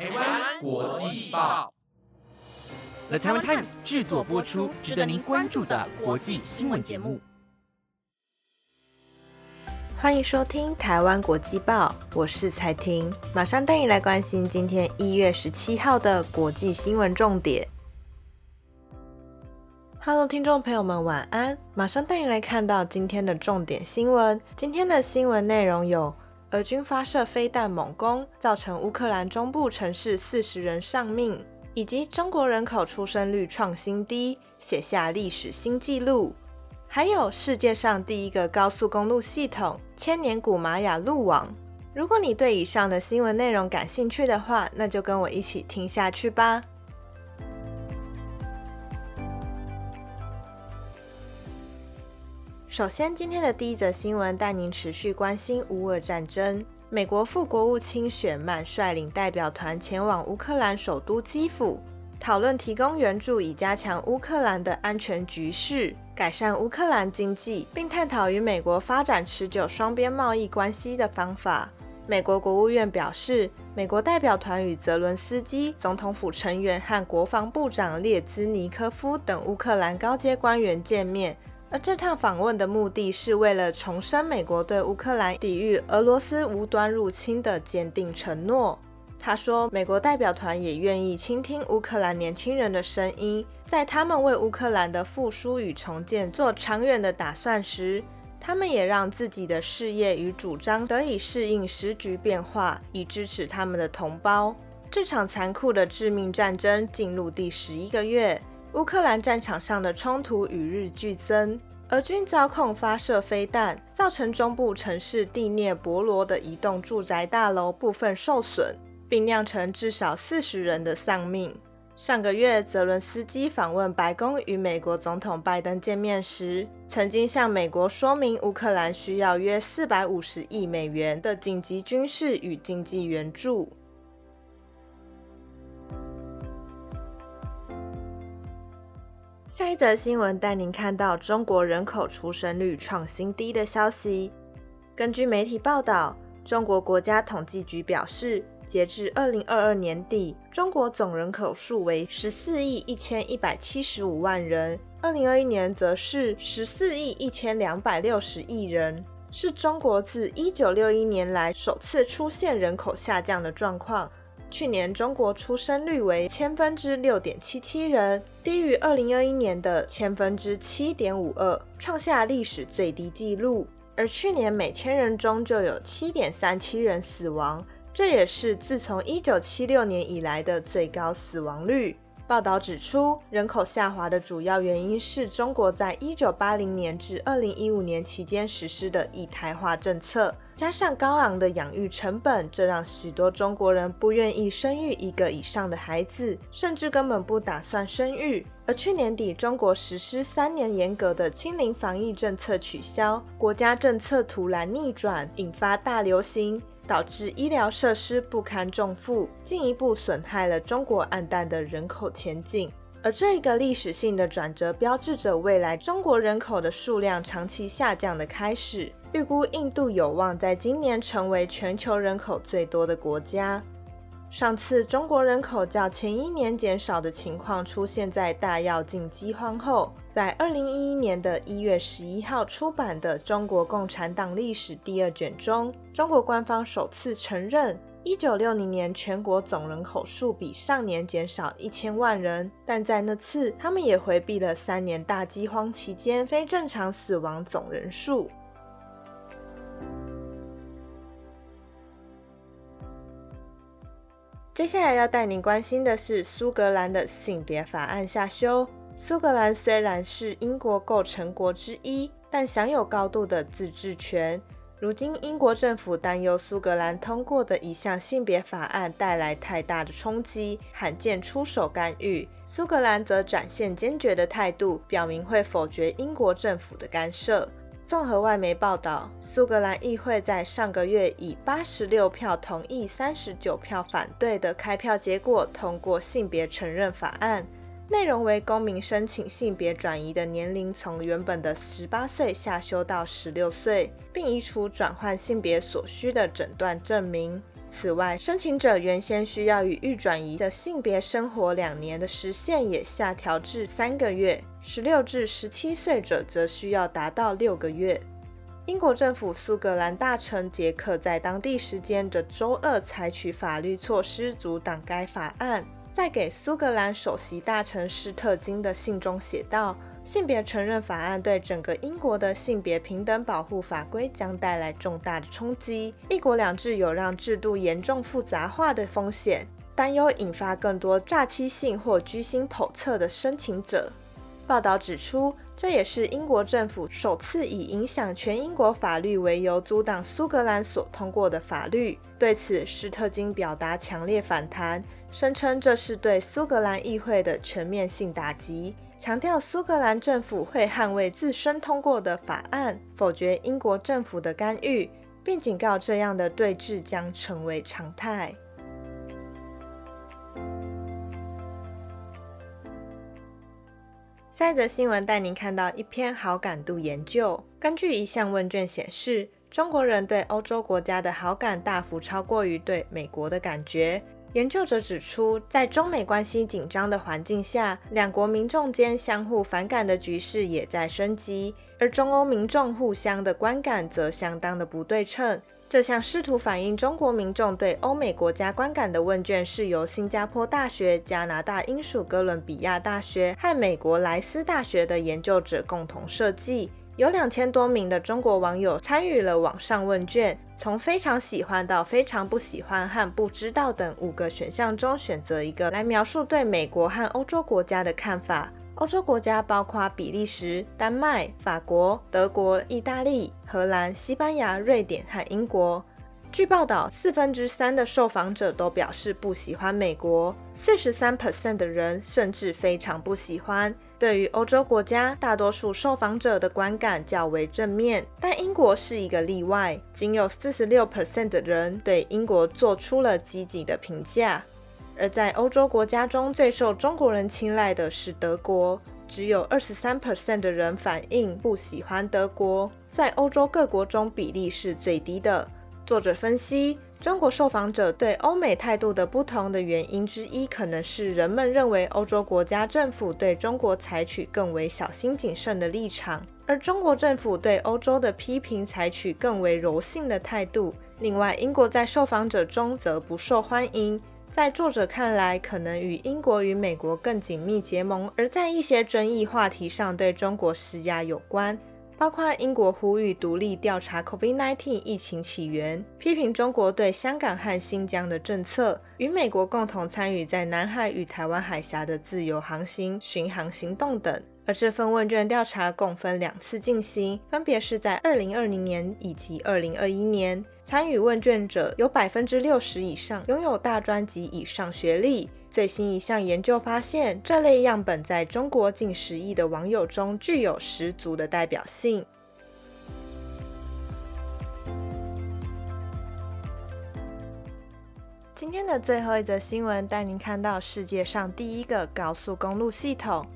台湾国际报，The Taiwan Times 制作播出，值得您关注的国际新闻节目。欢迎收听台湾国际报，我是彩婷，马上带你来关心今天一月十七号的国际新闻重点。Hello，听众朋友们，晚安！马上带你来看到今天的重点新闻。今天的新闻内容有：俄军发射飞弹猛攻，造成乌克兰中部城市四十人丧命；以及中国人口出生率创新低，写下历史新纪录。还有世界上第一个高速公路系统——千年古玛雅路网。如果你对以上的新闻内容感兴趣的话，那就跟我一起听下去吧。首先，今天的第一则新闻带您持续关心乌俄战争。美国副国务卿雪曼率领代表团前往乌克兰首都基辅。讨论提供援助以加强乌克兰的安全局势、改善乌克兰经济，并探讨与美国发展持久双边贸易关系的方法。美国国务院表示，美国代表团与泽伦斯基总统府成员和国防部长列兹尼科夫等乌克兰高阶官员见面，而这趟访问的目的是为了重申美国对乌克兰抵御俄罗斯无端入侵的坚定承诺。他说，美国代表团也愿意倾听乌克兰年轻人的声音，在他们为乌克兰的复苏与重建做长远的打算时，他们也让自己的事业与主张得以适应时局变化，以支持他们的同胞。这场残酷的致命战争进入第十一个月，乌克兰战场上的冲突与日俱增，俄军遭控发射飞弹，造成中部城市蒂涅博罗的一栋住宅大楼部分受损。并酿成至少四十人的丧命。上个月，泽伦斯基访问白宫与美国总统拜登见面时，曾经向美国说明乌克兰需要约四百五十亿美元的紧急军事与经济援助。下一则新闻带您看到中国人口出生率创新低的消息。根据媒体报道，中国国家统计局表示。截至二零二二年底，中国总人口数为十四亿一千一百七十五万人，二零二一年则是十四亿一千两百六十亿人，是中国自一九六一年来首次出现人口下降的状况。去年中国出生率为千分之六点七七人，低于二零二一年的千分之七点五二，创下历史最低纪录。而去年每千人中就有七点三七人死亡。这也是自从一九七六年以来的最高死亡率。报道指出，人口下滑的主要原因是中国在一九八零年至二零一五年期间实施的一胎化政策，加上高昂的养育成本，这让许多中国人不愿意生育一个以上的孩子，甚至根本不打算生育。而去年底，中国实施三年严格的清零防疫政策取消，国家政策突然逆转，引发大流行。导致医疗设施不堪重负，进一步损害了中国暗淡的人口前景。而这一个历史性的转折，标志着未来中国人口的数量长期下降的开始。预估印度有望在今年成为全球人口最多的国家。上次中国人口较前一年减少的情况出现在大跃进饥荒后，在二零一一年的一月十一号出版的《中国共产党历史》第二卷中，中国官方首次承认，一九六零年全国总人口数比上年减少一千万人，但在那次，他们也回避了三年大饥荒期间非正常死亡总人数。接下来要带您关心的是苏格兰的性别法案下修。苏格兰虽然是英国构成国之一，但享有高度的自治权。如今，英国政府担忧苏格兰通过的一项性别法案带来太大的冲击，罕见出手干预。苏格兰则展现坚决的态度，表明会否决英国政府的干涉。综合外媒报道，苏格兰议会在上个月以八十六票同意、三十九票反对的开票结果通过性别承认法案，内容为公民申请性别转移的年龄从原本的十八岁下修到十六岁，并移除转换性别所需的诊断证明。此外，申请者原先需要与欲转移的性别生活两年的时限也下调至三个月，十六至十七岁者则需要达到六个月。英国政府苏格兰大臣杰克在当地时间的周二采取法律措施阻挡该法案。在给苏格兰首席大臣施特金的信中写道：“性别承认法案对整个英国的性别平等保护法规将带来重大的冲击。一国两制有让制度严重复杂化的风险，担忧引发更多诈欺性或居心叵测的申请者。”报道指出，这也是英国政府首次以影响全英国法律为由阻挡苏格兰所通过的法律。对此，施特金表达强烈反弹。声称这是对苏格兰议会的全面性打击，强调苏格兰政府会捍卫自身通过的法案，否决英国政府的干预，并警告这样的对峙将成为常态。下一则新闻带您看到一篇好感度研究，根据一项问卷显示，中国人对欧洲国家的好感大幅超过于对美国的感觉。研究者指出，在中美关系紧张的环境下，两国民众间相互反感的局势也在升级，而中欧民众互相的观感则相当的不对称。这项试图反映中国民众对欧美国家观感的问卷，是由新加坡大学、加拿大英属哥伦比亚大学和美国莱斯大学的研究者共同设计。有两千多名的中国网友参与了网上问卷，从非常喜欢到非常不喜欢和不知道等五个选项中选择一个来描述对美国和欧洲国家的看法。欧洲国家包括比利时、丹麦、法国、德国、意大利、荷兰、西班牙、瑞典和英国。据报道，四分之三的受访者都表示不喜欢美国，四十三 percent 的人甚至非常不喜欢。对于欧洲国家，大多数受访者的观感较为正面，但英国是一个例外，仅有四十六 percent 的人对英国做出了积极的评价。而在欧洲国家中最受中国人青睐的是德国，只有二十三 percent 的人反映不喜欢德国，在欧洲各国中比例是最低的。作者分析。中国受访者对欧美态度的不同的原因之一，可能是人们认为欧洲国家政府对中国采取更为小心谨慎的立场，而中国政府对欧洲的批评采取更为柔性的态度。另外，英国在受访者中则不受欢迎，在作者看来，可能与英国与美国更紧密结盟，而在一些争议话题上对中国施压有关。包括英国呼吁独立调查 COVID-19 疫情起源，批评中国对香港和新疆的政策，与美国共同参与在南海与台湾海峡的自由航行巡航行动等。而这份问卷调查共分两次进行，分别是在2020年以及2021年。参与问卷者有百分之六十以上拥有大专及以上学历。最新一项研究发现，这类样本在中国近十亿的网友中具有十足的代表性。今天的最后一则新闻，带您看到世界上第一个高速公路系统。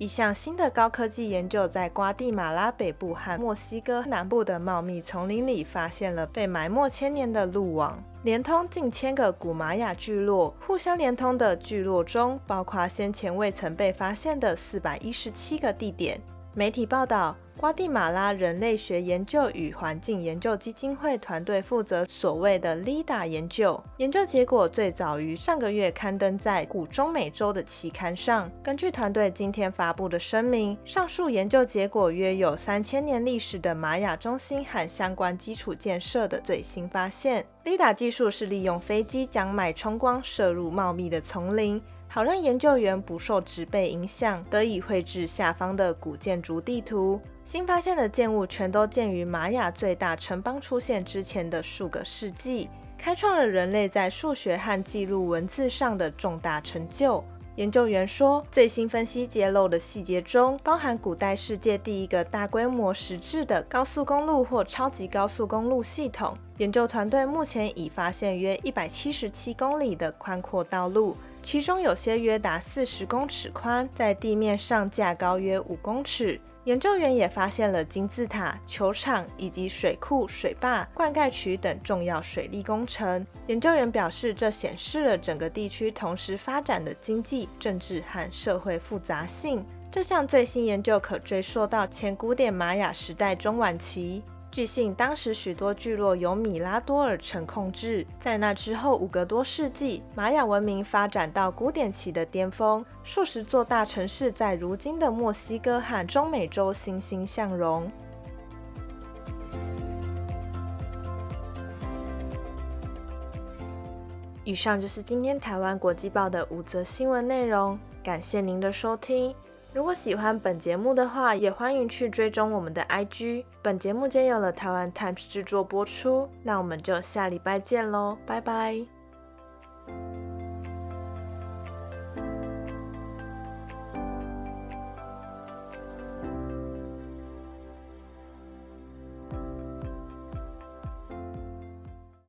一项新的高科技研究在瓜地马拉北部和墨西哥南部的茂密丛林里发现了被埋没千年的路网。连通近千个古玛雅聚落，互相连通的聚落中，包括先前未曾被发现的四百一十七个地点。媒体报道。瓜地马拉人类学研究与环境研究基金会团队负责所谓的 LIDA 研究，研究结果最早于上个月刊登在古中美洲的期刊上。根据团队今天发布的声明，上述研究结果约有三千年历史的玛雅中心和相关基础建设的最新发现。LIDA 技术是利用飞机将脉冲光射入茂密的丛林。好让研究员不受植被影响，得以绘制下方的古建筑地图。新发现的建物全都建于玛雅最大城邦出现之前的数个世纪，开创了人类在数学和记录文字上的重大成就。研究员说，最新分析揭露的细节中，包含古代世界第一个大规模实质的高速公路或超级高速公路系统。研究团队目前已发现约一百七十七公里的宽阔道路。其中有些约达四十公尺宽，在地面上架高约五公尺。研究员也发现了金字塔、球场以及水库、水坝、灌溉渠等重要水利工程。研究员表示，这显示了整个地区同时发展的经济、政治和社会复杂性。这项最新研究可追溯到前古典玛雅时代中晚期。据信，当时许多聚落由米拉多尔城控制。在那之后五个多世纪，玛雅文明发展到古典期的巅峰，数十座大城市在如今的墨西哥和中美洲欣欣向荣。以上就是今天台湾国际报的五则新闻内容，感谢您的收听。如果喜欢本节目的话，也欢迎去追踪我们的 IG。本节目皆由了台湾 Times 制作播出，那我们就下礼拜见喽，拜拜。